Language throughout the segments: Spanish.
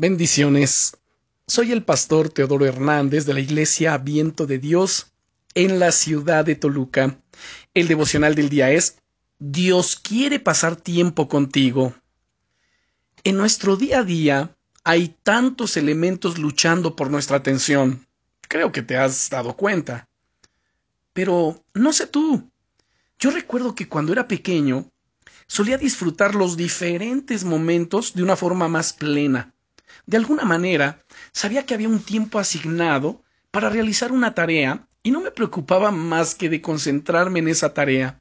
Bendiciones. Soy el pastor Teodoro Hernández de la Iglesia Viento de Dios en la ciudad de Toluca. El devocional del día es Dios quiere pasar tiempo contigo. En nuestro día a día hay tantos elementos luchando por nuestra atención. Creo que te has dado cuenta. Pero no sé tú. Yo recuerdo que cuando era pequeño solía disfrutar los diferentes momentos de una forma más plena de alguna manera, sabía que había un tiempo asignado para realizar una tarea y no me preocupaba más que de concentrarme en esa tarea.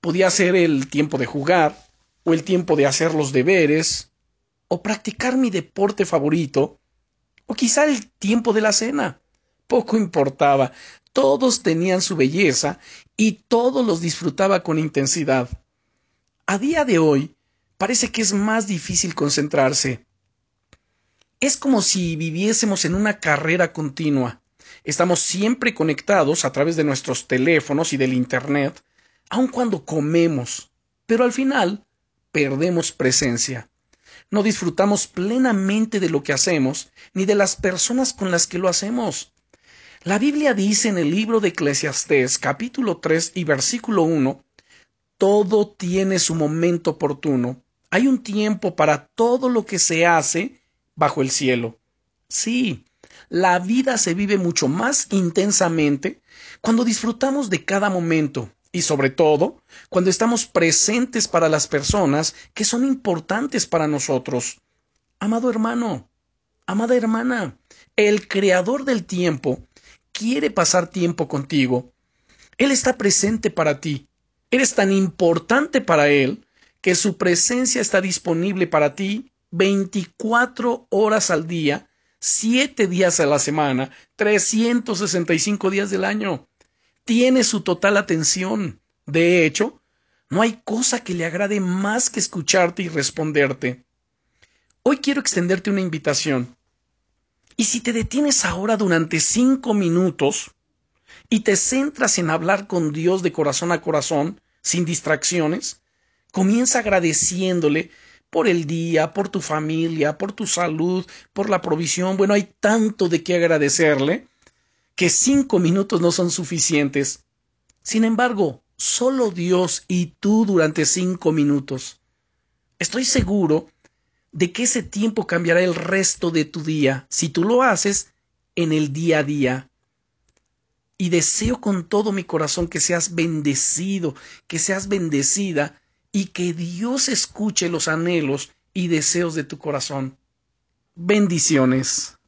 Podía ser el tiempo de jugar, o el tiempo de hacer los deberes, o practicar mi deporte favorito, o quizá el tiempo de la cena. Poco importaba, todos tenían su belleza y todos los disfrutaba con intensidad. A día de hoy, parece que es más difícil concentrarse. Es como si viviésemos en una carrera continua. Estamos siempre conectados a través de nuestros teléfonos y del Internet, aun cuando comemos, pero al final perdemos presencia. No disfrutamos plenamente de lo que hacemos, ni de las personas con las que lo hacemos. La Biblia dice en el libro de Eclesiastés capítulo 3 y versículo 1, todo tiene su momento oportuno. Hay un tiempo para todo lo que se hace bajo el cielo. Sí, la vida se vive mucho más intensamente cuando disfrutamos de cada momento y sobre todo cuando estamos presentes para las personas que son importantes para nosotros. Amado hermano, amada hermana, el creador del tiempo quiere pasar tiempo contigo. Él está presente para ti. Eres tan importante para Él que su presencia está disponible para ti 24 horas al día, 7 días a la semana, 365 días del año. Tiene su total atención. De hecho, no hay cosa que le agrade más que escucharte y responderte. Hoy quiero extenderte una invitación. Y si te detienes ahora durante cinco minutos y te centras en hablar con Dios de corazón a corazón, sin distracciones, comienza agradeciéndole por el día, por tu familia, por tu salud, por la provisión. Bueno, hay tanto de qué agradecerle que cinco minutos no son suficientes. Sin embargo, solo Dios y tú durante cinco minutos. Estoy seguro de que ese tiempo cambiará el resto de tu día si tú lo haces en el día a día. Y deseo con todo mi corazón que seas bendecido, que seas bendecida y que Dios escuche los anhelos y deseos de tu corazón. Bendiciones.